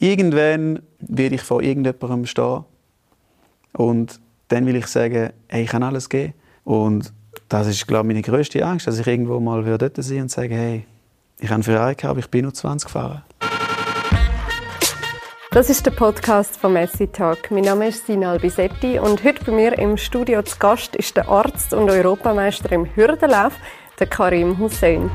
irgendwann werde ich vor irgendjemandem stehen und dann will ich sagen, hey, ich kann alles geben. Und das ist, glaube ich, meine grösste Angst, dass ich irgendwo mal dort sein und sagen, hey, ich habe Ferrari gehabt, ich bin nur 20 gefahren. Das ist der Podcast von Messi Talk. Mein Name ist Sina Albisetti und heute bei mir im Studio zu Gast ist der Arzt und Europameister im Hürdenlauf, der Karim Hussein.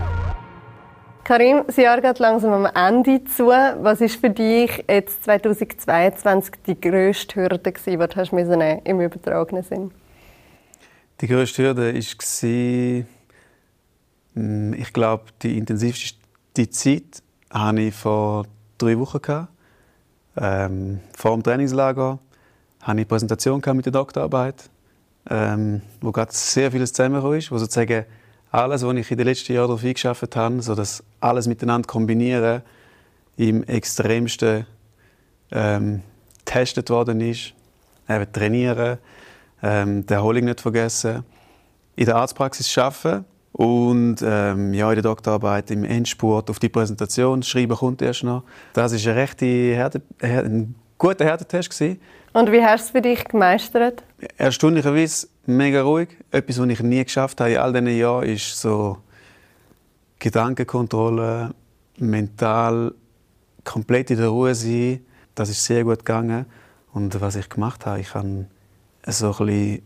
Karim, das Jahr geht langsam am Ende zu. Was ist für dich jetzt 2022 die grösste Hürde die du hast im übertragenen Sinn? Die grösste Hürde war, hm, ich glaube, die intensivste Zeit hatte ich vor drei Wochen. Ähm, vor dem Trainingslager hatte ich eine Präsentation mit der Doktorarbeit, ähm, wo gerade sehr vieles zusammengekommen ist, wo sozusagen alles, was ich in den letzten Jahren darauf eingeschafft habe, so dass alles miteinander kombinieren, im extremsten ähm, getestet worden ist. Eben trainieren, ähm, die Erholung nicht vergessen, in der Arztpraxis arbeiten und ähm, ja, in der Doktorarbeit im Endspurt auf die Präsentation schreiben kommt erst noch. Das war ein, recht Härte, ein guter Härtetest. Und wie hast du es für dich gemeistert? Erstaunlicherweise mega ruhig. Etwas, was ich nie geschafft habe in all diesen Jahren, ist so Gedankenkontrolle, mental komplett in der Ruhe sein. Das ist sehr gut gegangen. Und was ich gemacht habe, ich habe so ein bisschen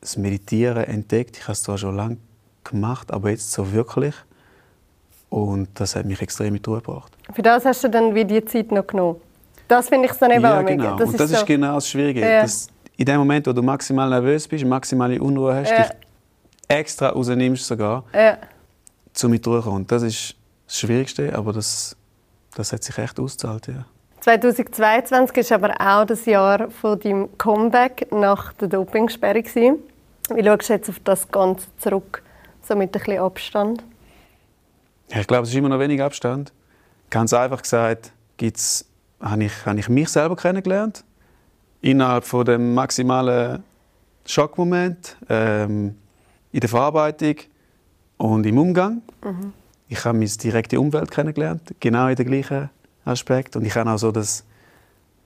das Meditieren entdeckt. Ich habe es zwar schon lange gemacht, aber jetzt so wirklich. Und das hat mich extrem in die Ruhe gebracht. Für das hast du dann wie die Zeit noch genommen? Das finde ich dann eben ja, genau. Das, und ist, das so. ist genau das Schwierige. Ja. Das, in dem Moment, wo du maximal nervös bist, maximale Unruhe hast, ja. dich extra rausnimmst sogar, ja. um mit durchzukommen. Das ist das Schwierigste, aber das, das hat sich echt ausgezahlt, ja. 2022 ist aber auch das Jahr von deinem Comeback nach der Dopingsperre. Wie schaust du jetzt auf das Ganze zurück, so mit ein bisschen Abstand? Ja, ich glaube, es ist immer noch wenig Abstand. Ganz einfach gesagt, gibt's, habe, ich, habe ich mich selber kennengelernt innerhalb von dem maximalen Schockmoment ähm, in der Verarbeitung und im Umgang. Mhm. Ich habe meine direkte Umwelt kennengelernt, genau in den gleichen Aspekt. Und ich habe auch so das,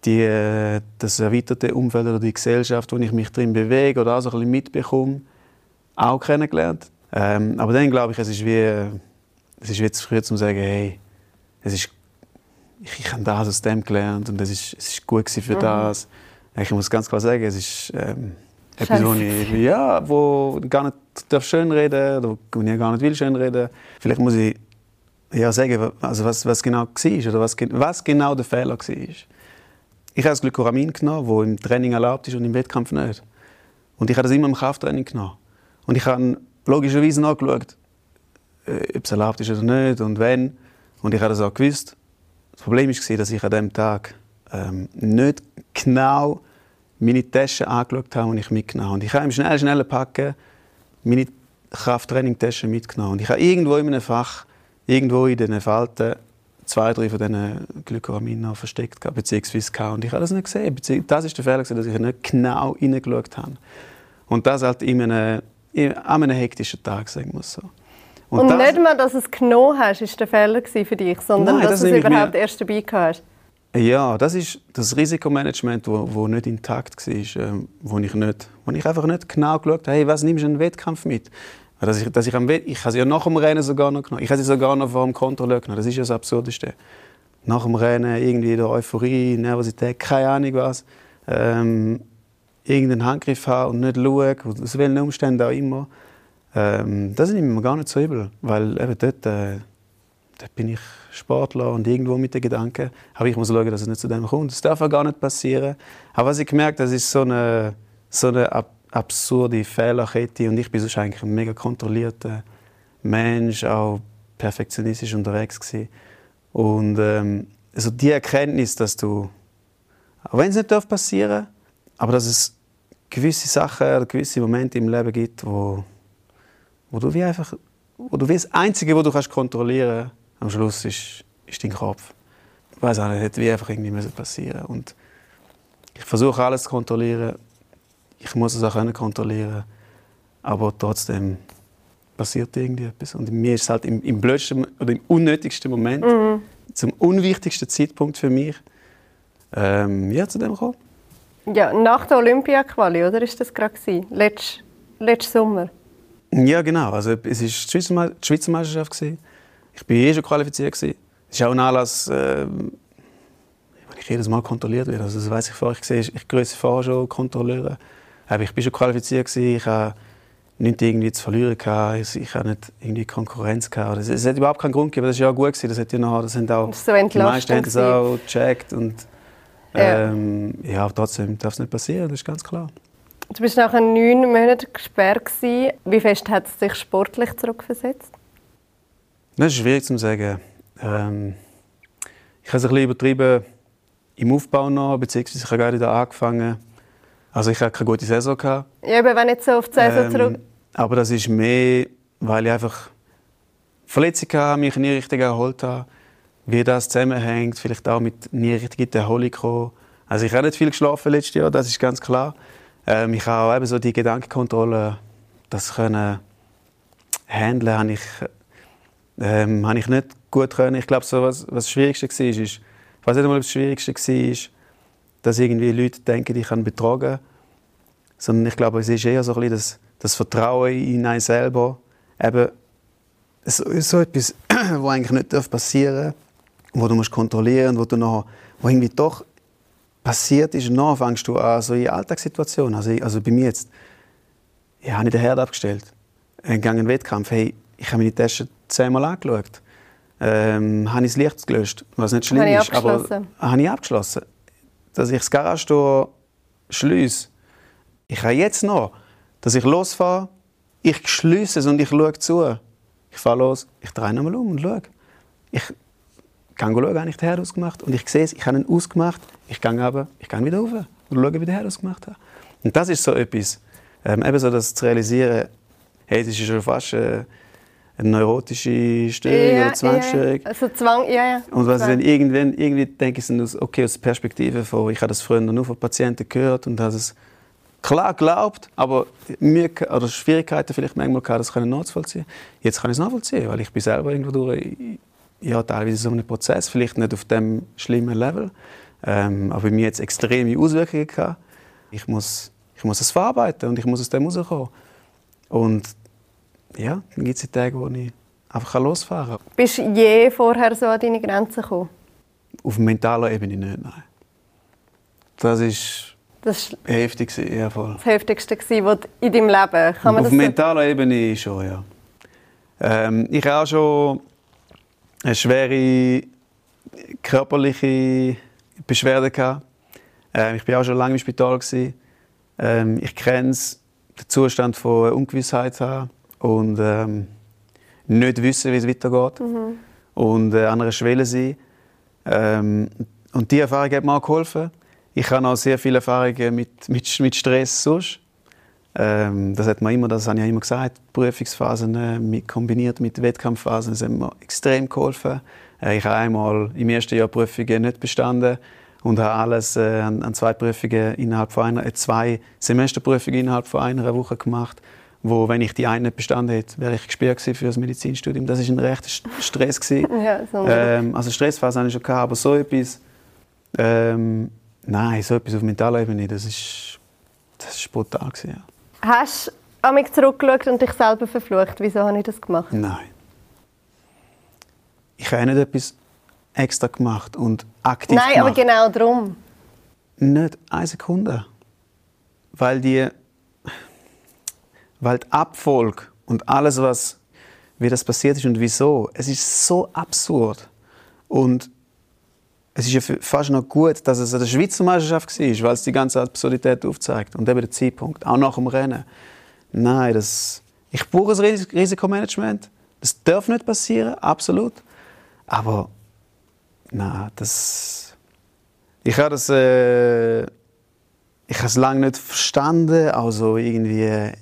die, das erweiterte Umfeld oder die Gesellschaft, wo ich mich drin bewege oder auch so ein bisschen mitbekomme, auch kennengelernt. Ähm, aber dann glaube ich, es ist wie, es ist wie zu früh zu sagen, hey, es ist, ich, ich habe das aus dem gelernt und es ist, es ist gut für mhm. das. Ich muss ganz klar sagen, es ist ähm, etwas, wo ich ja, wo gar nicht darf schön reden oder wo ich gar nicht will schön reden. Vielleicht muss ich ja sagen, also was, was genau war oder was, was genau der Fehler war. Ich habe das Glykoramin genommen, das im Training erlaubt ist und im Wettkampf nicht. Und ich habe das immer im Krafttraining genommen. Und ich habe logischerweise nachgeschaut, äh, ob es erlaubt ist oder nicht und wenn. Und ich habe das auch gewusst. Das Problem war, dass ich an diesem Tag ähm, nicht genau meine Tasche angeschaut habe und ich mitgenommen habe. Und ich habe im schnell, schnell packen meine Krafttraining-Tasche mitgenommen. Und ich habe irgendwo in einem Fach, irgendwo in diesen Falten, zwei, drei von diesen Glykoraminen versteckt gehabt, beziehungsweise gehabt. Und ich habe das nicht gesehen. Das ist der Fehler, dass ich nicht genau hineingeschaut habe. Und das halt in einem, in einem hektischen Tag, sagen wir so. Und, und das, nicht mal, dass du es genommen hast, ist der Fehler für dich, sondern Nein, dass das du es überhaupt erst dabei hast. Ja, das ist das Risikomanagement, wo, wo nicht intakt war, ähm, wo ich nicht, wo ich einfach nicht genau geschaut habe, hey, was nimmst du in einen Wettkampf mit? Dass ich, dass ich, am ich habe sie ja nach dem Rennen sogar noch genommen. Ich habe sie sogar noch vor dem Kontrolleur genommen. Das ist ja das Absurdeste. Nach dem Rennen irgendwie der Euphorie, Nervosität, keine Ahnung was. Ähm, irgendeinen Handgriff haben und nicht schauen, aus welchen Umständen auch immer. Ähm, das ist mir gar nicht so übel, weil eben dort, äh, dort bin ich Sportler und irgendwo mit den Gedanken, aber ich muss schauen, dass es nicht zu dem kommt. Das darf auch gar nicht passieren. Aber was ich gemerkt das ist so eine, so eine ab absurde Fehlerkette und ich bin sonst eigentlich ein mega kontrollierter Mensch, auch perfektionistisch unterwegs gewesen. Und ähm, also die Erkenntnis, dass du, auch wenn es nicht passieren darf, aber dass es gewisse Sachen oder gewisse Momente im Leben gibt, wo, wo du wie einfach, wo du wie das Einzige, was du kannst kontrollieren kannst, am Schluss ist, ist dein Kopf. Ich weiß auch nicht, hätte wie einfach irgendwie passieren Und ich versuche alles zu kontrollieren. Ich muss es auch können kontrollieren. Aber trotzdem passiert irgendwie etwas. Und mir ist es halt im, im blödsten oder im unnötigsten Moment, mhm. zum unwichtigsten Zeitpunkt für mich, ähm, ja, zu dem gekommen. Ja, nach der Olympia-Quali, oder? Ist das gerade Letzt, letzten Sommer? Ja, genau. Also, es war die Schweizer, die Schweizer Meisterschaft. Gewesen. Ich war eh schon qualifiziert. Gewesen. Es ist auch ein Anlass, äh, wenn ich jedes Mal kontrolliert werde. Also, das weiss ich vorher. Ich, sehe, ich grüße vorher schon Kontrolleure. Aber ich war schon qualifiziert. Gewesen. Ich habe nichts irgendwie zu verlieren gehabt. Ich habe nicht irgendwie Konkurrenz gehabt. Es, es hat überhaupt keinen Grund gegeben. Das war ja auch gut gewesen. Das hat ja noch, das haben auch, so die meisten haben das auch gecheckt und Ja. ähm, ja, trotzdem darf es nicht passieren. Das ist ganz klar. Du bist nachher neun Monate gesperrt. Wie fest hat es dich sportlich zurückversetzt? Das ist schwierig zu sagen. Ähm, ich habe es ein bisschen übertrieben im Aufbau noch, beziehungsweise ich habe gerade wieder angefangen. Also ich hatte keine gute Saison. Gehabt. Ja, aber wenn jetzt so auf die Saison zurück... Ähm, aber das ist mehr, weil ich einfach Verletzungen hatte, mich nie richtig erholt habe. Wie das zusammenhängt, vielleicht auch mit nie richtig Erholung kommen. Also ich habe nicht viel geschlafen letztes Jahr, das ist ganz klar. Ähm, ich habe auch eben so die Gedankenkontrolle, das können handeln, habe ich, ähm, habe ich nicht gut können. Ich glaube, so was, was das Schwierigste war, ist, ich weiß nicht mal, das Schwierigste war, dass irgendwie Leute denken, ich kann betrogen. Sondern ich glaube, es ist eher so ein bisschen das, das Vertrauen in einen selber. Eben so, so etwas, was eigentlich nicht passieren darf, wo du musst kontrollieren wo du wo irgendwie doch passiert ist, und dann fängst du an, so in Alltagssituationen. Also, also bei mir jetzt, ich habe den Herd abgestellt, in einen Wettkampf, hey, ich habe meine Tasche zehnmal angeschaut, ähm, habe ich das Licht gelöscht, was nicht schlimm Habe ich ist, aber habe ich abgeschlossen. Dass ich das Garagentor schließe, ich habe jetzt noch, dass ich losfahre, ich schließe es und ich schaue zu. Ich fahre los, ich drehe nochmal um und schaue. Ich gehe schauen, habe ich den Herd ausgemacht und ich sehe es, ich habe ihn ausgemacht, ich gehe runter, ich gehe wieder rauf und schaue, wie der Herd ausgemacht hat. Und das ist so etwas, ähm, eben so das zu realisieren, hey, das ist schon fast äh, eine neurotische Störung oder Zwangsstörung. Ja, also Zwang, ja, ja. Und was Zwang. dann irgendwann, irgendwie denke ich dann aus, okay, aus der Perspektive von, ich habe das früher nur von Patienten gehört und habe es klar geglaubt, aber ge- oder Schwierigkeiten vielleicht manchmal gehabt, das können nachzuvollziehen. Jetzt kann ich es nachvollziehen, weil ich bin selber irgendwo durch, ja, teilweise so einem Prozess, vielleicht nicht auf dem schlimmen Level, ähm, aber bei mir jetzt extreme Auswirkungen gehabt. Ich muss, ich muss es verarbeiten und ich muss aus dem rauskommen. Und ja, dann gibt es die Tage, wo ich einfach losfahren kann. Bist du je vorher so an deine Grenzen gekommen? Auf mentaler Ebene nicht, nein. Das ist Das war heftig, ja voll. das Heftigste, du in deinem Leben kann man Auf mentaler Ebene schon, ja. Ähm, ich habe auch schon eine schwere körperliche Beschwerde gehabt. Ähm, ich bin auch schon lange im Spital gewesen. Ähm, ich kenne den Zustand von Ungewissheit haben und ähm, nicht wissen, wie es weitergeht und äh, an einer Schwelle sein. Ähm, und die Erfahrung hat mir auch geholfen. Ich habe auch sehr viele Erfahrungen mit, mit, mit Stress sonst. Ähm, das hat mir immer, das habe ich immer gesagt, Prüfungsphasen äh, mit, kombiniert mit Wettkampfphasen, das hat mir extrem geholfen. Äh, ich habe einmal im ersten Jahr Prüfungen nicht bestanden und habe alles äh, an, an zwei Prüfungen innerhalb von einer, äh, zwei Semesterprüfungen innerhalb von einer Woche gemacht, wo, wenn ich die eine nicht bestanden hätte, wäre ich gesperrt gewesen für das Medizinstudium. Das ist ein rechter St- Stress gewesen. Ja, so Ähm, also Stressphase habe ich schon gehabt, aber so etwas, ähm, nein, so etwas auf mentaler Ebene, das ist, das ist brutal gewesen, ja. Hast du an mich zurückgeschaut und dich selber verflucht? Wieso habe ich das gemacht? Nein. Ich habe nicht etwas extra gemacht und aktiv Nein, aber gemacht. genau darum. Nicht eine Sekunde. Weil die, weil die Abfolge und alles, was, wie das passiert ist und wieso, es ist so absurd. Und es ist ja fast noch gut, dass es der Schweizer Meisterschaft war, weil es die ganze Absurdität aufzeigt. Und eben der Zeitpunkt, auch nach dem Rennen. Nein, das, ich brauche ein Ris- Risikomanagement. Das darf nicht passieren, absolut. Aber nein, das... Ich habe das... Äh, ich habe es lange nicht verstanden, also irgendwie...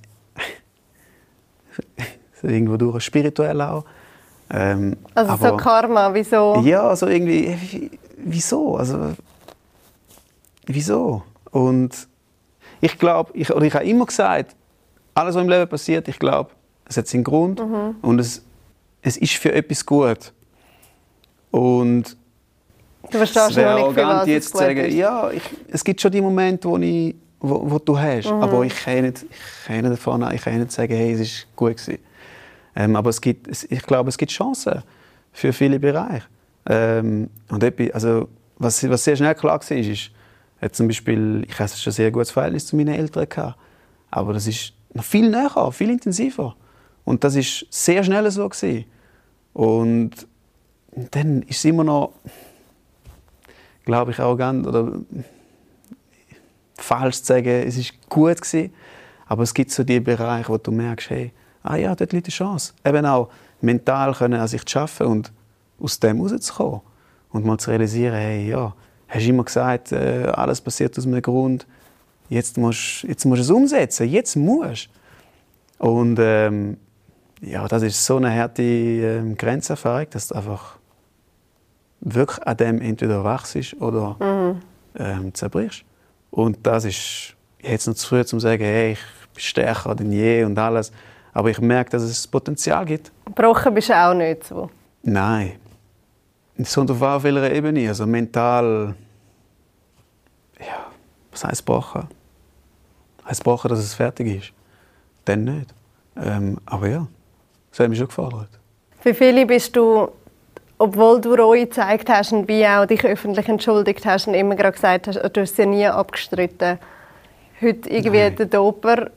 so irgendwo durch spirituell auch. Ähm, Also so aber- Karma, wieso? ja, also irgendwie, wie- wieso? Also, wieso? Und ich glaube, ich, oder ich habe immer gesagt, alles, was im Leben passiert, ich glaube, es hat seinen Grund und es, es ist für etwas gut. Und Du verstehst es wäre arrogant was jetzt zu sagen, ist. ja, ich, es gibt schon die Momente, wo, ich, wo, wo du hast, Mhm. aber ich kann nicht, ich kann nicht davon, ich kann nicht sagen, hey, es ist gut gewesen. Ähm, aber es gibt, ich glaube, es gibt Chancen für viele Bereiche. Ähm, und etwas, also, was, was sehr schnell klar war, ist, ist äh, zum Beispiel, ich hatte schon ein sehr gutes Verhältnis zu meinen Eltern gehabt, aber das ist noch viel näher, viel intensiver. Und das ist sehr schnell so gewesen. Und dann ist es immer noch, glaube ich, arrogant oder falsch zu sagen, es ist gut gewesen. Aber es gibt so die Bereiche, wo du merkst, hey, ah ja, dort liegt eine Chance. Eben auch mental können an sich zu arbeiten und aus dem rauszukommen. Und mal zu realisieren, hey, ja, hast immer gesagt, äh, alles passiert aus einem Grund. Jetzt musst, jetzt musst du es umsetzen. Jetzt musst du. Und ähm, ja, das ist so eine harte ähm, Grenzerfahrung, dass du einfach wirklich an dem entweder wachst oder ähm, zerbrichst. Und das ist jetzt noch zu früh, um zu sagen, hey, ich bin stärker denn je und alles. Aber ich merke, dass es Potenzial gibt. Gebrochen bist du auch nicht so. Nein. Es kommt auf auf welcher Ebene. Also mental. Ja, was heißt gebrochen? Heißt gebrochen, dass es fertig ist? Dann nicht. Ähm, aber ja, das hat mich schon gefordert. Für viele bist du, obwohl du Reue gezeigt hast und wie auch dich öffentlich entschuldigt hast und immer gerade gesagt hast, du hast sie nie abgestritten. Heute irgendwie Nein. der Doper.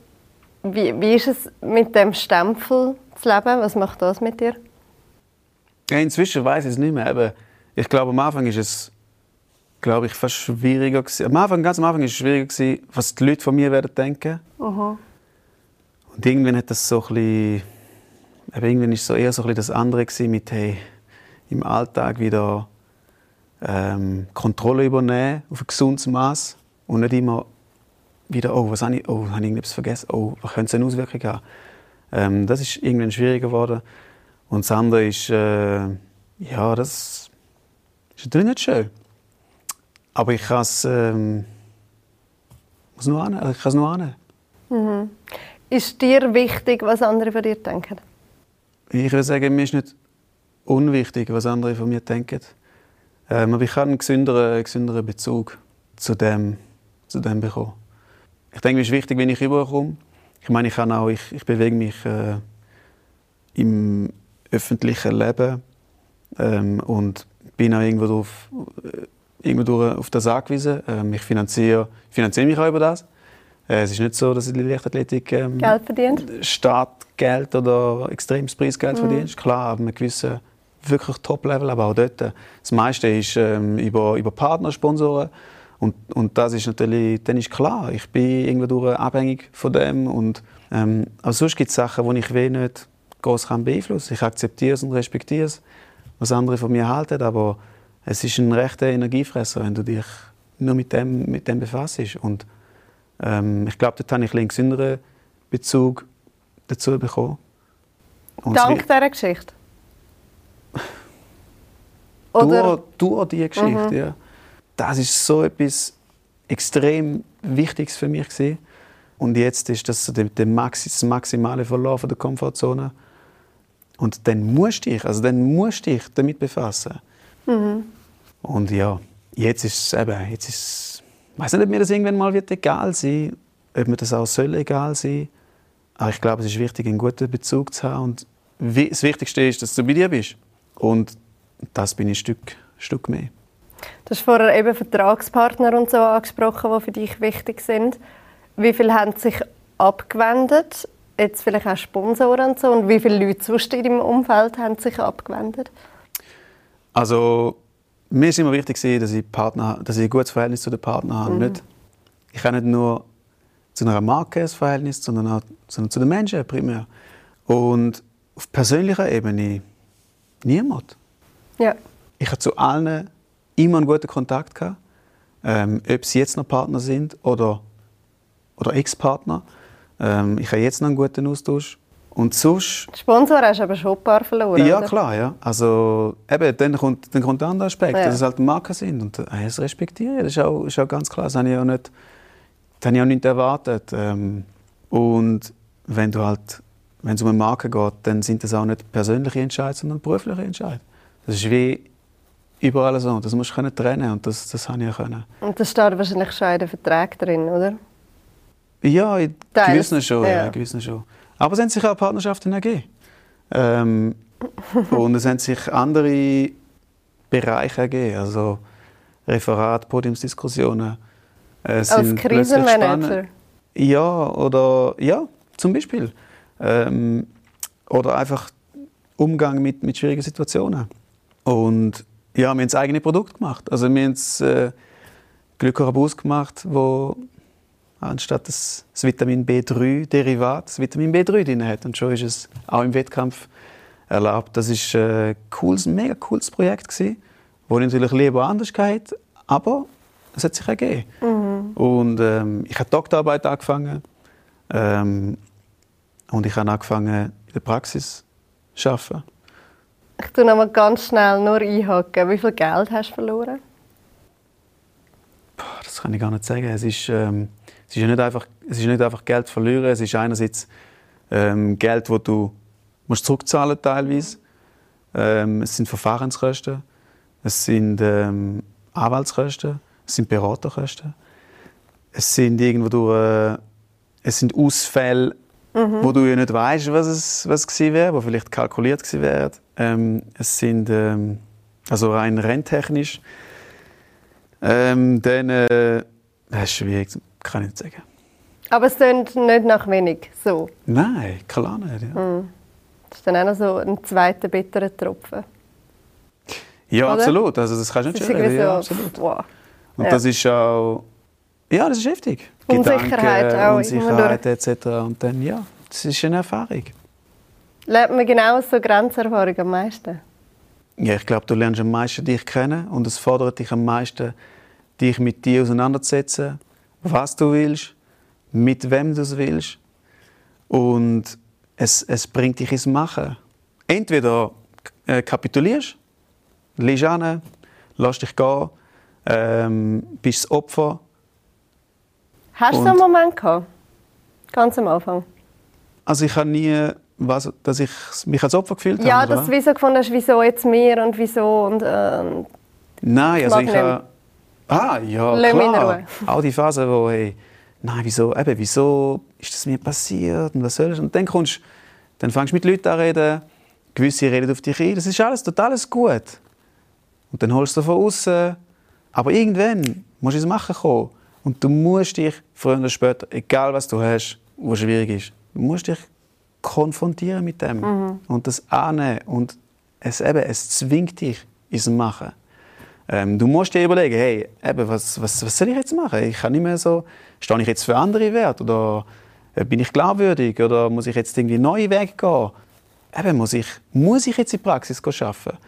Wie, wie ist es mit dem Stempel zu leben? Was macht das mit dir? Ja, inzwischen weiß ich es nicht mehr. Aber ich glaube, am Anfang ist es, glaube ich, fast schwieriger gewesen. Am Anfang, ganz am Anfang ist es schwieriger gewesen, was die Leute von mir werden denken. Und irgendwann hat das so ein bisschen, eben irgendwann ist so eher so ein bisschen das andere gewesen mit hey, im Alltag wieder ähm, Kontrolle übernehmen auf ein gesundes Maß und nicht immer wieder oh was habe ich oh habe ich irgendetwas vergessen oh was könnte es eine Auswirkung haben ähm, das ist irgendwann schwieriger geworden und das andere ist äh, ja das ist natürlich nicht schön aber ich kann es ähm, muss nur an, ich kann es nur annehmen. Ist dir wichtig, was andere von dir denken? Ich würde sagen, mir ist nicht unwichtig, was andere von mir denken. Ähm, aber ich habe einen gesünderen, gesünderen Bezug zu dem, zu dem bekommen. Ich denke, mir ist wichtig, wenn ich rüberkomme. Ich meine, ich, kann auch, ich, ich bewege mich äh, im öffentlichen Leben ähm, und bin auch irgendwo, drauf, äh, irgendwo durch auf das angewiesen. Ähm, ich finanziere, finanziere mich auch über das. Äh, es ist nicht so, dass ich in der Leichtathletik ähm, Geld verdient? Startgeld oder extremes Preisgeld verdienst. Klar, ab einem gewissen wirklich Top-Level, aber auch dort. Das meiste ist ähm, über, über Partner, Sponsoren. Und, und das ist natürlich, dann ist klar, ich bin irgendwo abhängig von dem. Und, ähm, aber sonst gibt es Sachen, die ich weh nicht groß kann beeinflussen kann. Ich akzeptiere es und respektiere es, was andere von mir halten, aber es ist ein rechter Energiefresser, wenn du dich nur mit dem, mit dem befasst. Und ähm, ich glaube, dort habe ich einen gesünderen Bezug dazu bekommen. Und Dank es dieser Geschichte? Oder durch, durch diese Geschichte, ja. Das ist so etwas extrem Wichtiges für mich gewesen. Und jetzt ist das der, Maxi, das maximale Verlauf der Komfortzone. Und dann musst du dich, also dann musst du dich damit befassen. Und ja, jetzt ist es eben, jetzt ist es, ich weiß nicht, ob mir das irgendwann mal wird egal sein, ob mir das auch soll egal sein. Aber ich glaube, es ist wichtig, einen guten Bezug zu haben. Und das Wichtigste ist, dass du bei dir bist. Und das bin ich ein Stück, Stück mehr. Du hast vorher eben Vertragspartner und so angesprochen, die für dich wichtig sind. Wie viele haben sich abgewendet? Jetzt vielleicht auch Sponsoren und so. Und wie viele Leute sonst in deinem Umfeld haben sich abgewendet? Also, mir ist immer wichtig, dass ich, Partner, dass ich ein gutes Verhältnis zu den Partnern habe. Nicht, ich habe nicht nur zu einer Marke ein Verhältnis, sondern auch sondern zu den Menschen primär. Und auf persönlicher Ebene niemand. Ja. Ich habe zu allen immer einen guten Kontakt gehabt. Ähm, ob sie jetzt noch Partner sind oder, oder Ex-Partner. Ähm, ich habe jetzt noch einen guten Austausch. Und sonst Sponsor hast du aber schon ein paar verloren. ja, oder? klar, ja. Also, eben, dann kommt, dann kommt der andere Aspekt, Ja. dass es halt Marken sind. Und äh, das respektiere ich. Das ist auch, ist auch ganz klar. Das habe ich auch nicht, das habe ich auch nicht erwartet. Ähm, und wenn du halt, wenn es um eine Marke geht, dann sind das auch nicht persönliche Entscheidungen, sondern berufliche Entscheidungen. Das ist wie überall so. Das musst du können trennen und das, das habe ich können. Und das steht wahrscheinlich schon in den Verträgen drin, oder? Ja, in gewissen schon. Ja. ja. gewissen schon. Aber es haben sich auch Partnerschaften ergeben. Ähm, und es haben sich andere Bereiche ergeben. Also Referat, Podiumsdiskussionen. Äh, Als Krisenmanager. Ja, oder ja, zum Beispiel. Ähm, oder einfach Umgang mit, mit schwierigen Situationen. Und ja, wir haben das eigene Produkt gemacht. Also wir haben das äh, Glycorabus gemacht, wo anstatt das, das Vitamin B3-Derivat das Vitamin B3 drin hat. Und schon ist es auch im Wettkampf erlaubt. Das ist ein cooles, mega cooles Projekt gewesen, wo ich natürlich lieber anders gehabt, aber es hat sich ergeben. Und ähm, ich habe Doktorarbeit angefangen ähm, und ich habe angefangen in der Praxis zu arbeiten. Ich tue noch mal ganz schnell nur einhaken. Wie viel Geld hast du verloren? Das kann ich gar nicht sagen. Es ist, ähm, es ist, nicht, einfach, es ist nicht einfach Geld verlieren. Es ist einerseits ähm, Geld, das du musst zurückzahlen teilweise. Ähm, es sind Verfahrenskosten. Es sind ähm, Anwaltskosten. Es sind Beraterkosten. Es sind irgendwo durch, äh, es sind Ausfälle, wo du ja nicht weißt, was es was gewesen wäre, wo vielleicht kalkuliert gewesen wäre. Ähm, es sind ähm, also rein renntechnisch. Ähm, dann, äh, das ist schwierig, kann ich nicht sagen. Aber es klingt nicht nach wenig. So. Nein, klar nicht. Ja, Das ist dann auch noch so ein zweiter bitterer Tropfen. ja Oder? absolut. Also das kannst du nicht ist schön reden. Ja, so, absolut. wow. Und Ja. das ist auch, ja, das ist heftig. Unsicherheit Gedanken, auch Unsicherheit etc. Und dann, ja, das ist eine Erfahrung. Lernt man genau so Grenzerfahrung am meisten? Ja, ich glaube, du lernst am meisten dich kennen und es fordert dich am meisten, dich mit dir auseinanderzusetzen, was du willst, mit wem du es willst. Und es, es bringt dich ins Machen. Entweder äh, kapitulierst, liegst an, lässt dich gehen, ähm, bist das Opfer. Hast du Und- einen Moment gehabt? Ganz am Anfang? Also ich habe nie, was, dass ich mich als Opfer gefühlt Ja, habe. dass oder? du wieso gefunden hast, wieso jetzt mir und wieso und ähm, Nein, also ich habe... Ah, ja, Lass klar. Auch die Phase, wo, hey, nein, wieso, eben, wieso ist das mir passiert und was soll ich? Und dann kommst dann fängst du mit Leuten an reden, gewisse reden auf dich ein, das ist alles total alles gut. Und dann holst du von außen, aber irgendwann musst du ins Machen kommen. Und du musst dich, früher oder später, egal was du hast, was schwierig ist, du musst dich konfrontieren mit dem und das annehmen. Und es, eben, es zwingt dich ins Machen. Ähm, du musst dir überlegen, hey, eben, was, was, was soll ich jetzt machen? Ich kann nicht mehr so, stehe ich jetzt für andere Wert oder äh, bin ich glaubwürdig oder muss ich jetzt irgendwie neue Wege gehen? Eben, muss ich, muss ich jetzt in die Praxis arbeiten?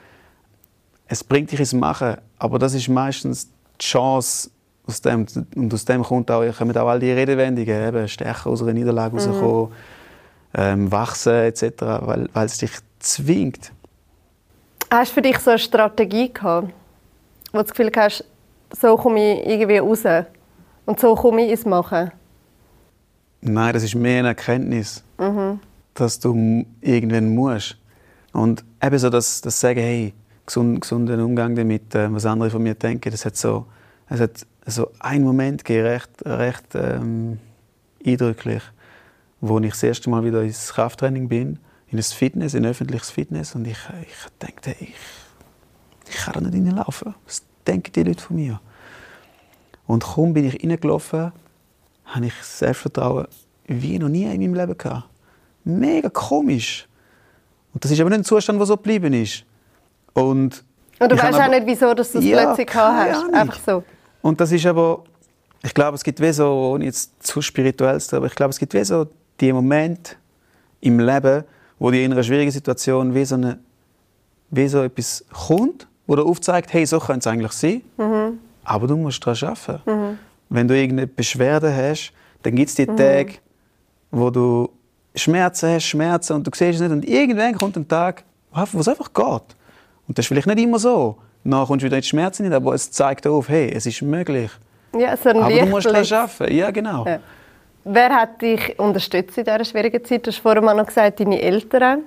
Es bringt dich ins Machen, aber das ist meistens die Chance, aus dem, und aus dem kommt auch, kommen auch all die Redewendungen, eben, stärker aus einer Niederlage rauskommen, ähm, wachsen etc., weil, weil es dich zwingt. hast du für dich so eine Strategie gehabt, wo du das Gefühl hast, so komme ich irgendwie raus und so komme ich ins Machen? Nein, das ist mehr eine Erkenntnis, dass du irgendwann musst. Und eben so das, das Sagen, hey, gesund, gesunden Umgang damit, äh, was andere von mir denken, das hat so, es hat so einen Moment gegeben, recht, recht ähm, eindrücklich, wo ich das erste Mal wieder ins Krafttraining bin, in ein Fitness, in ein öffentliches Fitness, und ich, ich dachte, ich, ich kann da nicht reinlaufen. Was denken die Leute von mir? Und kaum bin ich reingelaufen, habe ich Selbstvertrauen wie noch nie in meinem Leben gehabt. Mega komisch. Und das ist aber nicht ein Zustand, der so geblieben ist. Und, Und du weißt auch nicht, wieso dass du es Ja, plötzlich hast. Einfach so. Und das ist aber, ich glaube, es gibt wie so, ohne jetzt zu spirituell zu aber ich glaube, es gibt wie so die Momente im Leben, wo dir in einer schwierigen Situation wie so, eine, wie so etwas kommt, wo dir aufzeigt, hey, so könnte es eigentlich sein, aber du musst daran arbeiten. Wenn du irgendeine Beschwerde hast, dann gibt es die Tage, wo du Schmerzen hast, Schmerzen und du siehst es nicht und irgendwann kommt ein Tag, wo es einfach geht. Und das ist vielleicht nicht immer so. Dann kommst du wieder in die Schmerzen hinein, aber es zeigt auf, hey, es ist möglich. Ja, so ein Aber du musst daran arbeiten. Ja, genau. Ja. Wer hat dich unterstützt in dieser schwierigen Zeit? Du hast vorhin mal noch gesagt, deine Eltern,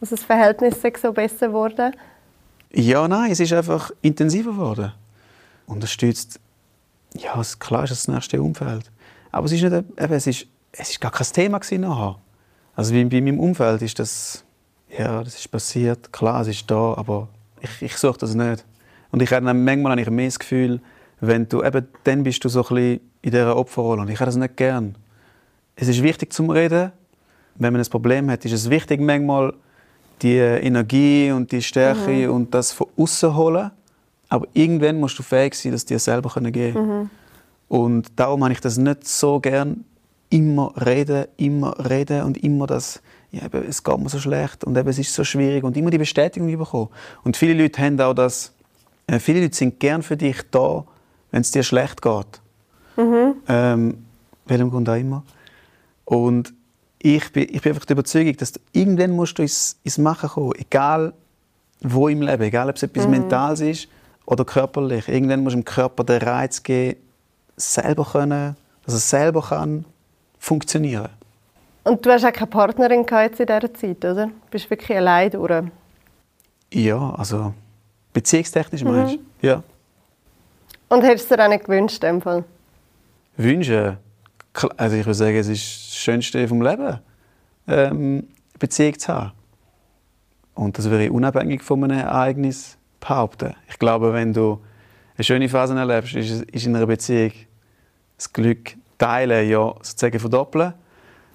dass das Verhältnis so besser geworden. Ja, nein, es ist einfach intensiver geworden. Unterstützt, ja, klar ist das, nächste Umfeld. Aber es ist, nicht, eben, es ist, es ist gar kein Thema nachher. Also bei, bei meinem Umfeld ist das, ja, das ist passiert, klar, es ist da, aber ich, ich suche das nicht. Und ich habe manchmal habe ich mehr das Gefühl, wenn du eben, dann bist du so ein bisschen in dieser Opferrolle. Und ich habe das nicht gern. Es ist wichtig zum Reden. Wenn man ein Problem hat, ist es wichtig, manchmal die Energie und die Stärke mhm. und das von außen holen. Aber irgendwann musst du fähig sein, das dir selber geben können. Mhm. Und darum habe ich das nicht so gern. Immer reden, immer reden und immer das, ja, eben, es geht mir so schlecht und eben, es ist so schwierig und immer die Bestätigung bekommen. Und viele Leute haben auch das, äh, viele Leute sind gern für dich da, wenn es dir schlecht geht. Mhm. Ähm, welchem Grund auch immer. Und ich bin, ich bin einfach der Überzeugung, dass du, irgendwann musst du ins, ins Machen kommen, egal wo im Leben, egal ob es etwas mhm. Mentales ist oder körperlich. Irgendwann musst du dem Körper den Reiz geben, selber können, dass er selber kann funktionieren. Und du hast auch keine Partnerin in dieser Zeit, oder? Du bist wirklich allein durch. Ja, also beziehungstechnisch mhm. meinst du? Ja. Und hättest du dir auch nicht gewünscht, in dem Fall? Wünschen? Also ich würde sagen, es ist das Schönste vom Leben, ähm, Beziehung zu haben. Und das ich unabhängig von einem Ereignis behaupten. Ich glaube, wenn du eine schöne Phase erlebst, ist, ist in einer Beziehung das Glück teilen, ja, sozusagen verdoppeln.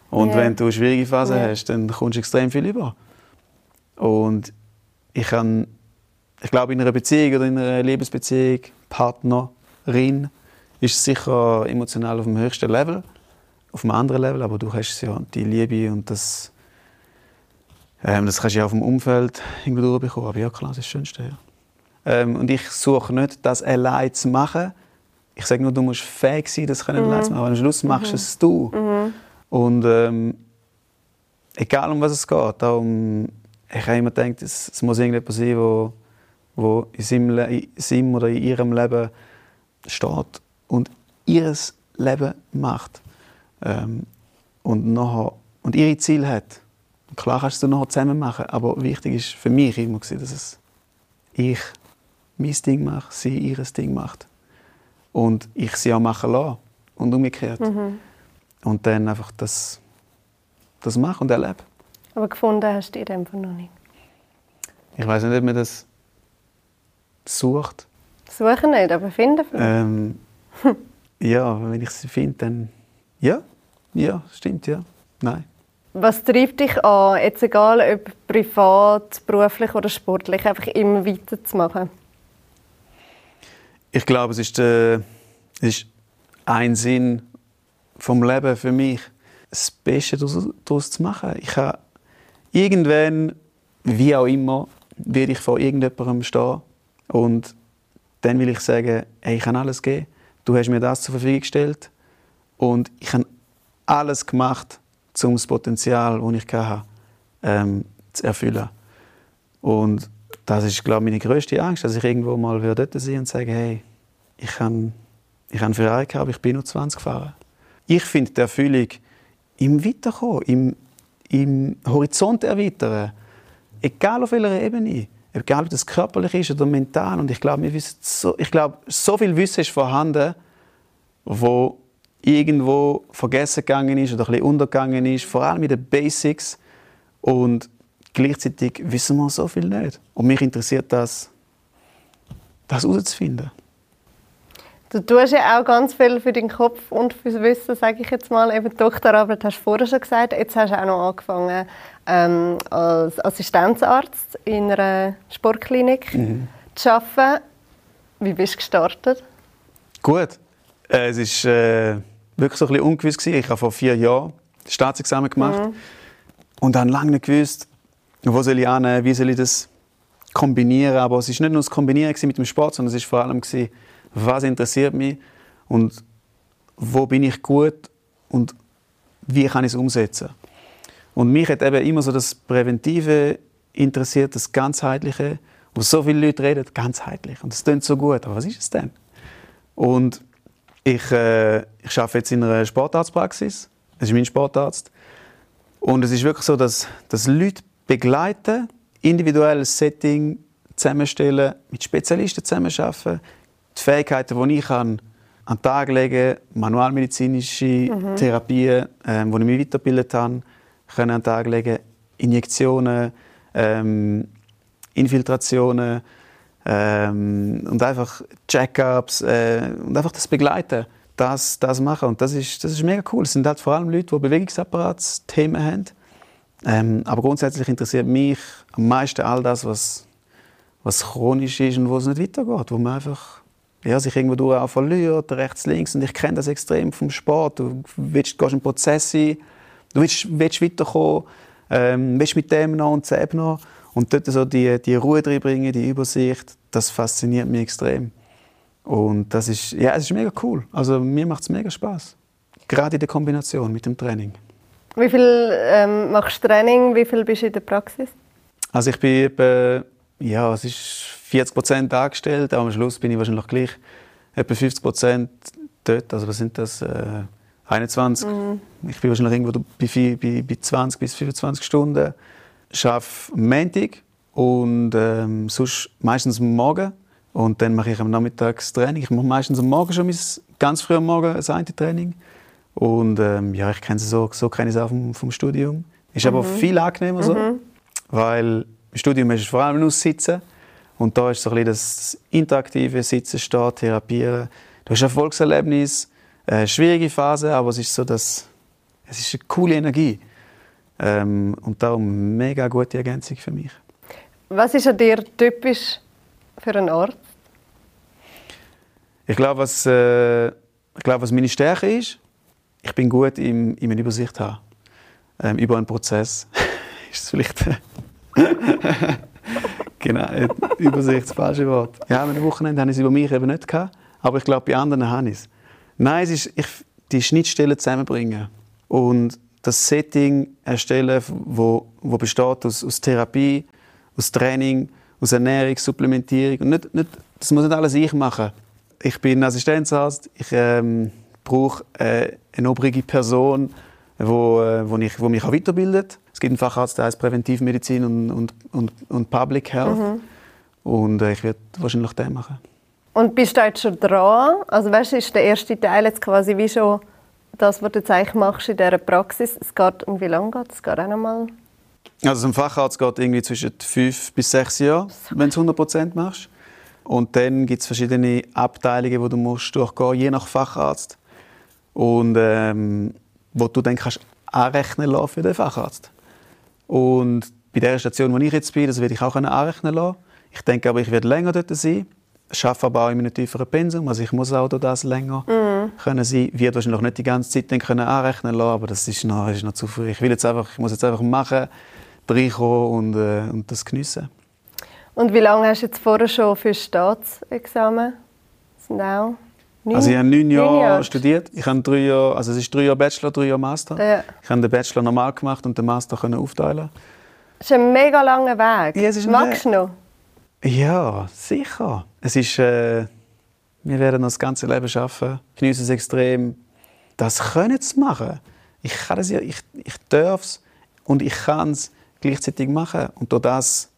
Und yeah. wenn du eine schwierige Phase yeah. hast, dann kommst du extrem viel über. Und ich, kann, ich glaube, in einer Beziehung oder in einer Liebesbeziehung, Partnerin, ist es sicher emotional auf dem höchsten Level auf einem anderen Level, aber du hast ja die Liebe und das, ähm, das kannst du ja auf dem Umfeld irgendwo durchbekommen. Aber ja, klar, das ist das Schönste. Ja. Ähm, und ich suche nicht, das allein zu machen. Ich sage nur, du musst fähig sein, das können mhm. allein zu machen. Aber am Schluss machst mhm. es du. Mhm. Und ähm, egal um was es geht, darum, ich habe immer gedacht, es, es muss irgendjemand sein, wo, wo in seinem, in seinem oder in ihrem Leben steht und ihres Leben macht ähm, und, nachher, und ihre Ziele hat. Klar kannst du es nachher zusammen machen, aber wichtig ist für mich immer, dass es ich mein Ding mache, sie ihr Ding macht. Und ich sie auch machen lasse. Und umgekehrt. Mhm. Und dann einfach das, das mache und erlebe. Aber gefunden hast du in dem Fall noch nicht? Ich weiß nicht, ob man das sucht. Suchen nicht, aber finden vielleicht. Ähm, ja, wenn ich sie finde, dann ja, ja, stimmt, ja. Nein. Was treibt dich an, jetzt egal ob privat, beruflich oder sportlich, einfach immer weiterzumachen? Ich glaube, es ist, äh, es ist ein Sinn vom Leben für mich, das Beste daraus zu machen. Ich habe irgendwann, wie auch immer, werde ich vor irgendjemandem stehen und dann will ich sagen, hey, ich kann alles geben. Du hast mir das zur Verfügung gestellt und ich habe alles gemacht, um das Potenzial, das ich hatte, ähm, zu erfüllen. Und das ist, glaube ich, meine größte Angst, dass ich irgendwo mal dort sein und sagen, hey, ich habe ich einen Ferrari gehabt, ich bin nur 20 gefahren. Ich finde die Erfüllung im Weiterkommen, im, im Horizont erweitern, egal auf welcher Ebene, egal ob das körperlich ist oder mental. Und ich glaube, wir wissen so, ich glaube, so viel Wissen ist vorhanden, wo irgendwo vergessen gegangen ist oder ein bisschen untergegangen ist, vor allem mit den Basics. Und gleichzeitig wissen wir so viel nicht. Und mich interessiert das, das herauszufinden. Du tust ja auch ganz viel für den Kopf und fürs Wissen, sage ich jetzt mal. Eben Doktorarbeit hast du vorher schon gesagt. Jetzt hast du auch noch angefangen ähm, als Assistenzarzt in einer Sportklinik mhm. zu arbeiten. Wie bist du gestartet? Gut. Äh, es ist äh, wirklich so ein bisschen ungewiss gewesen. Ich habe vor vier Jahren das Staatsexamen gemacht mhm. und habe lange nicht gewusst, wo soll ich annehmen, wie soll ich das kombinieren. Aber es ist nicht nur das Kombinieren mit dem Sport, sondern es ist vor allem gewesen, was interessiert mich und wo bin ich gut und wie kann ich es umsetzen. Und mich hat eben immer so das Präventive interessiert, das Ganzheitliche. Wo so viele Leute reden, ganzheitlich. Und das klingt so gut. Aber was ist es denn? Und ich, äh, ich arbeite jetzt in einer Sportarztpraxis. Das ist mein Sportarzt. Und es ist wirklich so, dass, dass Leute begleiten, individuelles Setting zusammenstellen, mit Spezialisten zusammenarbeiten, die Fähigkeiten, die ich kann, an den Tag legen, manualmedizinische mhm. Therapien, ähm, wo ich mich weitergebildet habe, können an den Tag legen, Injektionen, ähm, Infiltrationen ähm, und einfach Check-ups äh, und einfach das begleiten, das, das machen und das ist, das ist mega cool. Es sind halt vor allem Leute, die Bewegungsapparatsthemen haben, ähm, aber grundsätzlich interessiert mich am meisten all das, was, was chronisch ist und wo es nicht weitergeht, wo man einfach ja, sich irgendwo auch verliert, rechts, links. Und ich kenne das extrem vom Sport. Du willst, gehst einen Prozess ein, du willst, willst weiterkommen, ähm, willst mit dem noch und dem noch. Und dort so die, die Ruhe reinbringen, die Übersicht, das fasziniert mich extrem. Und das ist, ja, es ist mega cool. Also mir macht es mega Spaß. Gerade in der Kombination mit dem Training. Wie viel ähm, machst du Training? Wie viel bist du in der Praxis? Also ich bin etwa, ja, es ist 40 Prozent angestellt, aber am Schluss bin ich wahrscheinlich gleich etwa 50 Prozent dort. Also was sind das? Äh, 21. Mhm. Ich bin wahrscheinlich irgendwo bei, bei, bei 20 bis 25 Stunden. Ich arbeite am Montag und ähm, sonst meistens am Morgen. Und dann mache ich am Nachmittag das Training. Ich mache meistens am Morgen schon mein, ganz früh am Morgen das eine Training. Und ähm, ja, ich kenne so, so kenne ich es auch vom, vom Studium. Ist mhm. aber viel angenehmer so, mhm. weil im Studium ist es vor allem nur Sitzen. Und da ist so ein bisschen das interaktive Sitzen, Stehen, Therapieren. Du hast ein Erfolgserlebnis, eine schwierige Phase, aber es ist so, dass es ist eine coole Energie. Ähm, und darum eine mega gute Ergänzung für mich. Was ist an dir typisch für einen Ort? Ich glaube, was, äh, ich glaube, was meine Stärke ist, ich bin gut im, im eine Übersicht haben. Ähm, über einen Prozess. ist es vielleicht. genau, Übersicht, das falsche Wort. Ja, am Wochenende habe ich es über mich eben nicht gehabt, aber ich glaube, bei anderen habe ich es. Nein, es ist ich, die Schnittstellen zusammenbringen und das Setting erstellen, wo, wo besteht aus, aus Therapie, aus Training, aus Ernährung, Supplementierung und nicht, nicht, das muss nicht alles ich machen. Ich bin Assistenzarzt, ich ähm, brauche äh, eine obrige Person, wo, äh, wo, ich, wo mich auch weiterbildet. Es gibt einen Facharzt, der heißt Präventivmedizin und, und, und, und Public Health. Mhm. Und äh, ich werde wahrscheinlich den machen. Und bist du jetzt schon dran? Also weißt ist der erste Teil jetzt quasi wie schon das, was du jetzt eigentlich machst in dieser Praxis? Es geht, und wie lange geht es? Es geht auch noch mal also ein Facharzt geht irgendwie zwischen fünf bis sechs Jahren, wenn du 100% machst. Und dann gibt es verschiedene Abteilungen, die du musst durchgehen je nach Facharzt. Und ähm, wo du dann kannst anrechnen lassen für den Facharzt. Und bei der Station, wo ich jetzt bin, das werde ich auch anrechnen lassen. Ich denke aber, ich werde länger dort sein. Ich arbeite aber auch in einem tieferen Pensum, also ich muss auch das länger mhm. können sein. Ich werde wahrscheinlich nicht die ganze Zeit dann können anrechnen lassen, aber das ist noch, ist noch zu früh. Ich, will jetzt einfach, ich muss jetzt einfach machen, reinkommen und, äh, und das geniessen. Und wie lange hast du jetzt vorher schon für Staatsexamen? Das sind auch neun, also ich habe neun Jahre, Jahre studiert. Ich habe drei Jahre, also es ist drei Jahre Bachelor, drei Jahre Master. Ja. Ich habe den Bachelor normal gemacht und den Master können aufteilen. Das ist ein mega langer Weg. Ja, es ist Magst du noch? Ja, sicher. Es ist, äh, wir werden das ganze Leben schaffen. Ich genieße es extrem, das können zu machen. Ich kann es ja, ich, ich darf es und ich kann es gleichzeitig machen. Und durch das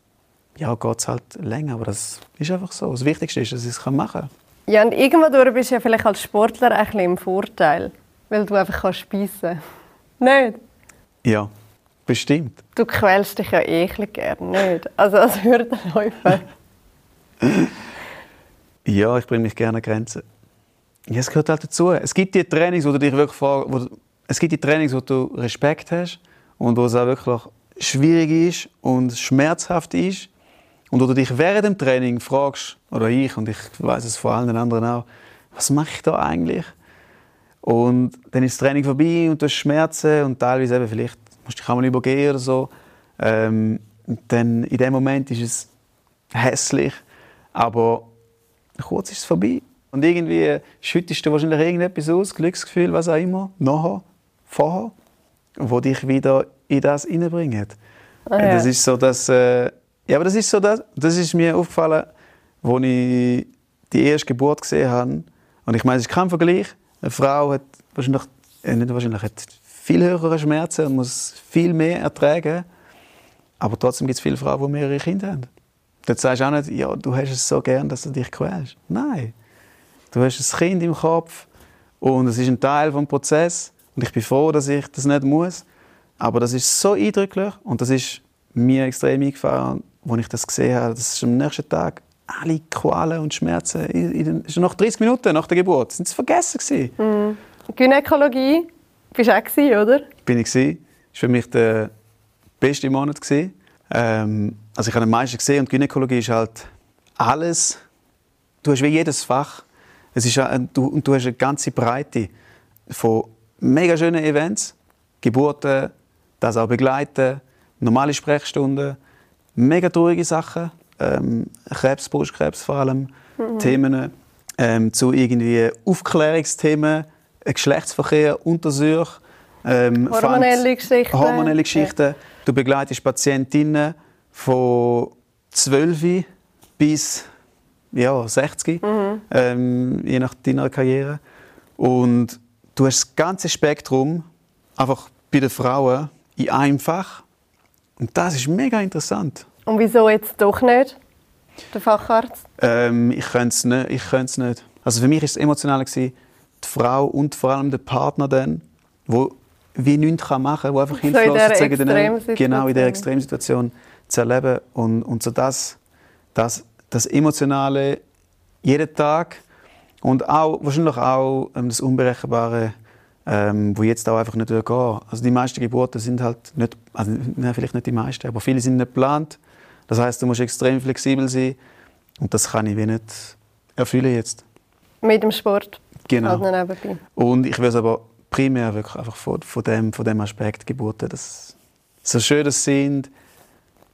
ja, geht es halt länger, aber das ist einfach so. Das Wichtigste ist, dass ich es machen kann. Ja, und irgendwann bist du ja vielleicht als Sportler ein bisschen im Vorteil, weil du einfach kannst speisen Nicht? Ja, bestimmt. Du quälst dich ja eh gerne, nicht? Also als Hürdenläufer. ja, ich bringe mich gerne an Grenzen. Ja, es gehört halt dazu. Es gibt die Trainings, wo du dich wirklich vor, wo, es gibt die Trainings, wo du Respekt hast und wo es auch wirklich schwierig ist und schmerzhaft ist und wo du dich während dem Training fragst, oder ich, und ich weiß es vor allen anderen auch, was mache ich da eigentlich? Und dann ist das Training vorbei und du hast Schmerzen und teilweise eben vielleicht musst du dich einmal übergehen oder so. Ähm, dann in dem Moment ist es hässlich, aber kurz ist es vorbei. Und irgendwie schüttest du wahrscheinlich irgendetwas aus, Glücksgefühl, was auch immer, nachher, vorher, wo dich wieder in das hineinbringt. Ah, ja. Das ist so, dass äh, ja, aber das ist so, das, das ist mir aufgefallen, als ich die erste Geburt gesehen habe. Und ich meine, es ist kein Vergleich. Eine Frau hat wahrscheinlich, äh, nicht wahrscheinlich, hat viel höhere Schmerzen und muss viel mehr ertragen. Aber trotzdem gibt es viele Frauen, die mehrere Kinder haben. Dann sagst du auch nicht, ja, du hast es so gern, dass du dich quälst. Nein. Du hast ein Kind im Kopf und es ist ein Teil des Prozesses. Und ich bin froh, dass ich das nicht muss. Aber das ist so eindrücklich und das ist mir extrem eingefahren, als ich das gesehen habe. Das ist am nächsten Tag alle Qualen und Schmerzen, in, in, schon nach 30 Minuten nach der Geburt, sind sie vergessen gewesen. Mhm. Gynäkologie, bist du auch gewesen, oder? Bin ich gewesen. Das war für mich der beste Monat gewesen. Ähm, also ich habe am meisten gesehen und Gynäkologie ist halt alles. Du hast wie jedes Fach. Es ist, du, und du hast eine ganze Breite von mega schönen Events, Geburten, das auch begleiten, normale Sprechstunden, mega traurige Sachen, ähm, Krebs, Brustkrebs vor allem, mhm. Themen ähm, zu irgendwie Aufklärungsthemen, Geschlechtsverkehr, Untersuch, ähm, hormonelle Geschichten. Hormonelle Geschichten. Ja. Du begleitest Patientinnen von 12 bis ja, 60, mhm. ähm, je nach deiner Karriere. Und du hast das ganze Spektrum einfach bei den Frauen in einem Fach. Und das ist mega interessant. Und wieso jetzt doch nicht, der Facharzt? Ähm, ich könnte es nicht, ich es nicht. Also für mich war es emotional, die Frau und vor allem der Partner dann, wo wie nichts machen kann, wo einfach hilflos so in sagen, genau in der Extremsituation zu erleben und, und so das, das, das Emotionale jeden Tag und auch, wahrscheinlich auch ähm, das Unberechenbare, ähm, wo jetzt auch einfach nicht gehen Also die meisten Geburten sind halt nicht, also nein, vielleicht nicht die meisten, aber viele sind nicht geplant. Das heißt, du musst extrem flexibel sein und das kann ich wie nicht erfüllen jetzt. Mit dem Sport? Genau. Halt und ich will es aber primär wirklich einfach von, von, dem, von dem Aspekt Geburten, dass so schön das sind,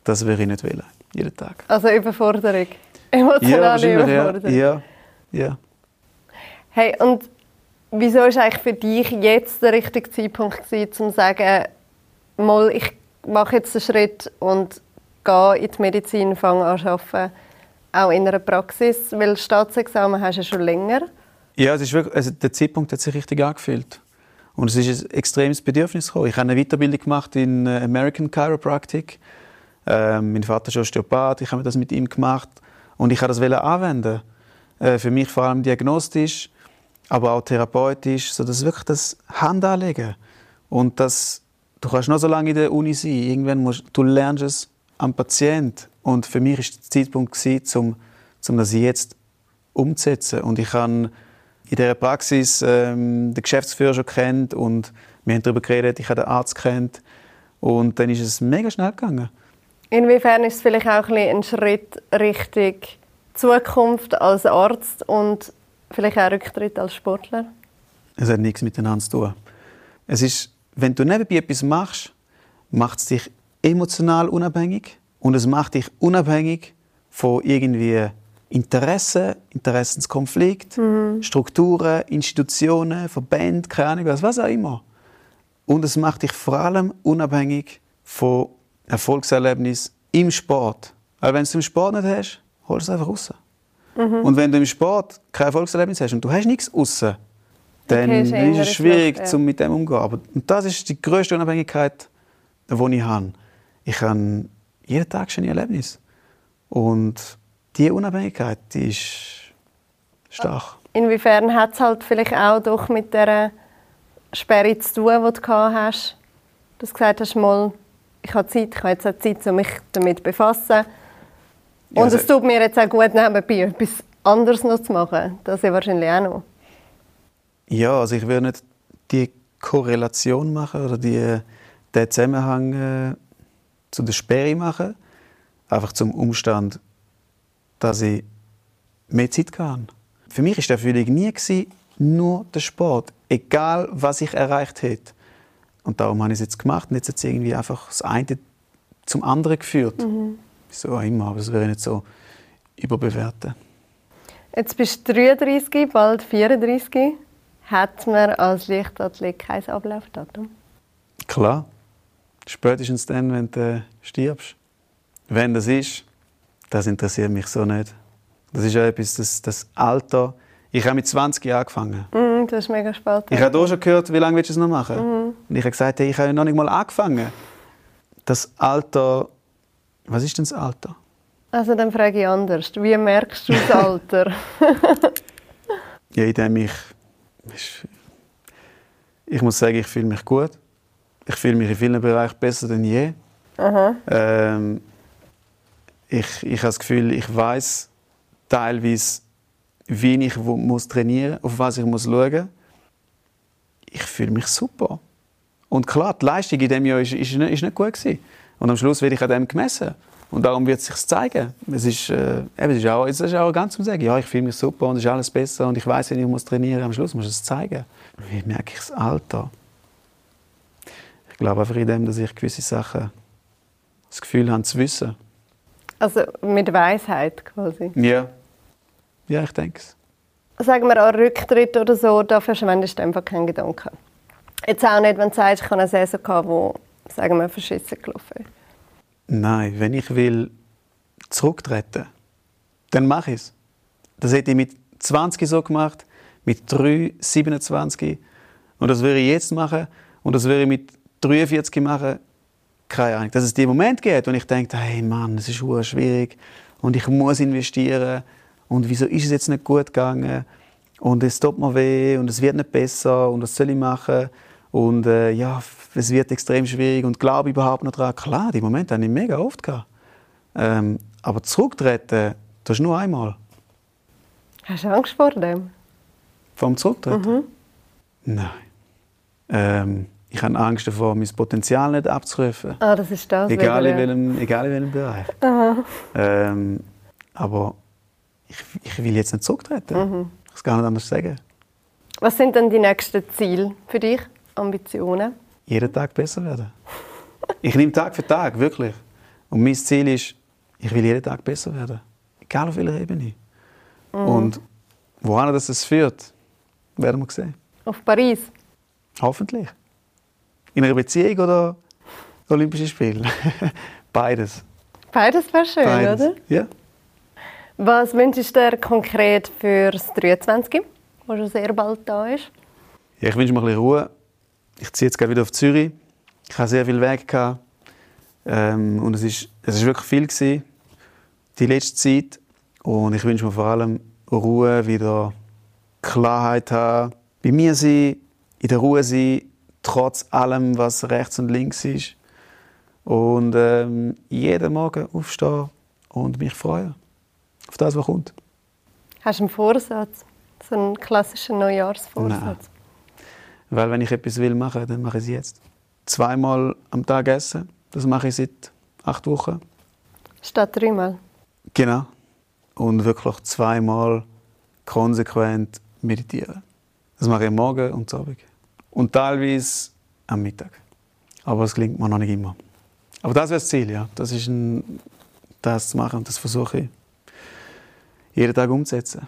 das würde ich nicht wollen, jeden Tag. Also Überforderung, emotionale ja, Überforderung. Ja, ja. Hey, und wieso war eigentlich für dich jetzt der richtige Zeitpunkt gewesen, um zu sagen, mal, ich mache jetzt einen Schritt und gehe in die Medizin, fange an zu arbeiten, auch in einer Praxis, weil Staatsexamen hast du ja schon länger. Ja, es ist wirklich, also der Zeitpunkt hat sich richtig angefühlt. Und es ist ein extremes Bedürfnis gekommen. Ich habe eine Weiterbildung gemacht in äh, American Chiropractic. Ähm, mein Vater ist Osteopath, ich habe das mit ihm gemacht und ich wollte das anwenden. Äh, für mich vor allem diagnostisch, aber auch therapeutisch, so dass wirklich das Handanlegen und das du kannst noch so lange in der Uni sein, irgendwann musst du lernst es am Patient. Und für mich ist der Zeitpunkt gewesen, um, um das jetzt umzusetzen. Und ich habe in dieser Praxis ähm, den Geschäftsführer schon kennt und wir haben darüber geredet, ich habe den Arzt kennt. Und dann ist es mega schnell gegangen. Inwiefern ist es vielleicht auch ein, ein Schritt Richtung Zukunft als Arzt und vielleicht auch Rücktritt als Sportler? Es hat nichts miteinander zu tun. Es ist, wenn du nebenbei etwas machst, macht es dich emotional unabhängig und es macht dich unabhängig von irgendwie Interessen, Interessenskonflikt, mhm. Strukturen, Institutionen, Verbände, keine Ahnung was, was auch immer. Und es macht dich vor allem unabhängig von Erfolgserlebnis im Sport. Weil wenn du es im Sport nicht hast, holst du es einfach raus. Mhm. Und wenn du im Sport kein Erfolgserlebnis hast und du hast nichts raus, dann okay, ist es schwierig, Luft, ja. mit dem umzugehen. Aber, und das ist die größte Unabhängigkeit, die ich habe. Ich habe jeden Tag schöne Erlebnisse. Und diese Unabhängigkeit, die ist stark. Inwiefern hat es halt vielleicht auch doch mit der Sperre zu tun, die du hast? Dass du gesagt hast, mal, ich habe Zeit, ich habe jetzt auch Zeit, um mich damit zu befassen. Und ja, also, es tut mir jetzt auch gut, nebenbei etwas anderes noch zu machen. Das ist wahrscheinlich auch noch. Ja, also ich würde nicht die Korrelation machen oder die, den Zusammenhang äh, zu der Sperre machen. Einfach zum Umstand, dass ich mehr Zeit hatte. Für mich war die Erfüllung nie nur der Sport. Egal, was ich erreicht hätte. Und darum habe ich es jetzt gemacht und jetzt hat es irgendwie einfach das eine zum anderen geführt. Mhm. Wieso auch immer, aber das wäre nicht so überbewerten. Jetzt bist du 33, bald 34. Hat man als Leichtathlet kein Ablaufdatum? Klar. Spätestens dann, wenn du stirbst. Wenn das ist, das interessiert mich so nicht. Das ist ja etwas, das, das Alter. Ich habe mit 20 Jahren angefangen. Mm, das ist mega spät. Ich habe auch schon gehört, wie lange willst du es noch machen? Mm. Und ich habe gesagt, hey, ich habe noch nicht mal angefangen. Das Alter, was ist denn das Alter? Also dann frage ich anders. Wie merkst du das Alter? ja, indem ich... Ich muss sagen, ich fühle mich gut. Ich fühle mich in vielen Bereichen besser denn je. Ähm, ich, ich habe das Gefühl, ich weiß teilweise, wie ich muss trainieren muss, auf was ich muss schauen muss. Ich fühle mich super. Und klar, die Leistung in diesem Jahr ist, ist, nicht, ist nicht gut gewesen. Und am Schluss werde ich an dem gemessen. Und darum wird es sich zeigen. Es ist, äh, es ist auch, es ist auch ganz zu sagen, ja, ich fühle mich super und es ist alles besser und ich weiß, wie ich muss trainieren. Am Schluss muss ich es zeigen. Wie merke ich das Alter? Ich glaube einfach in dem, dass ich gewisse Sachen das Gefühl habe zu wissen. Also mit Weisheit quasi? Ja. Ja, ich denke es. Sagen wir an Rücktritt oder so, da verschwendest du einfach keinen Gedanken. Jetzt auch nicht, wenn du sagst, ich habe eine Saison gehabt, wo, sagen wir, verschissen gelaufen. Nein, wenn ich will zurücktreten, dann mache ich es. Das hätte ich mit 20 so gemacht, mit 3, 27 und das würde ich jetzt machen und das würde ich mit 43 machen. Keine Ahnung. Dass es die Moment gibt, wo ich denke, hey Mann, es ist schwierig und ich muss investieren und wieso ist es jetzt nicht gut gegangen und es tut mir weh und es wird nicht besser und was soll ich machen und äh, ja, es wird extrem schwierig und glaube überhaupt nicht daran. Klar, die Momente habe ich mega oft gehabt. Ähm, aber zurücktreten, das ist nur einmal. Hast du Angst vor dem? Vor dem Zurücktreten? Mhm. Nein. Ähm, ich habe Angst davor, mein Potenzial nicht abzurufen. Ah, das ist das. Egal, in welchem, egal in welchem Bereich. Ähm, aber ich, ich, will jetzt nicht zurücktreten. Mhm. Ich kann es gar nicht anders sagen. Was sind denn die nächsten Ziele für dich? Ambitionen? Jeden Tag besser werden. ich nehme Tag für Tag, wirklich. Und mein Ziel ist, ich will jeden Tag besser werden. Egal auf welcher Ebene. Mhm. Und wohin das es führt, werden wir sehen. Auf Paris? Hoffentlich. In einer Beziehung oder Olympische Spiele? Beides. Beides wäre schön, Beides. oder? Ja. Was wünschst du dir konkret für das 23, das schon sehr bald da ist? Ja, ich wünsche mir ein bisschen Ruhe ich ziehe jetzt gerade wieder auf Zürich. Ich habe sehr viel Weg gehabt. Ähm, und es ist, es ist wirklich viel gewesen, die letzte Zeit. Und ich wünsche mir vor allem Ruhe, wieder Klarheit haben, bei mir sein, in der Ruhe sein, trotz allem, was rechts und links ist. Und ähm, jeden Morgen aufstehen und mich freuen auf das, was kommt. Hast du einen Vorsatz? So einen klassischen Neujahrsvorsatz? Nein. Weil wenn ich etwas will machen, dann mache ich es jetzt. Zweimal am Tag essen, das mache ich seit acht Wochen. Statt dreimal? Genau. Und wirklich zweimal konsequent meditieren. Das mache ich am Morgen und am Abend. Und teilweise am Mittag. Aber es gelingt mir noch nicht immer. Aber das wäre das Ziel, ja. Das ist ein, das zu machen und das versuche ich jeden Tag umzusetzen.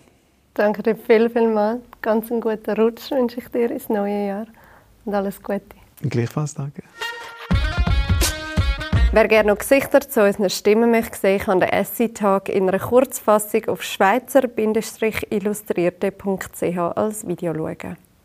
Danke dir viel, viel mal. Ganz einen guten Rutsch wünsche ich dir ins neue Jahr und alles Gute. Gleichfalls, danke. Wer gerne noch Gesichter zu unseren Stimmen möchte sehen, kann den Essay-Tag in einer Kurzfassung auf schweizer-illustrierte.ch als Video schauen.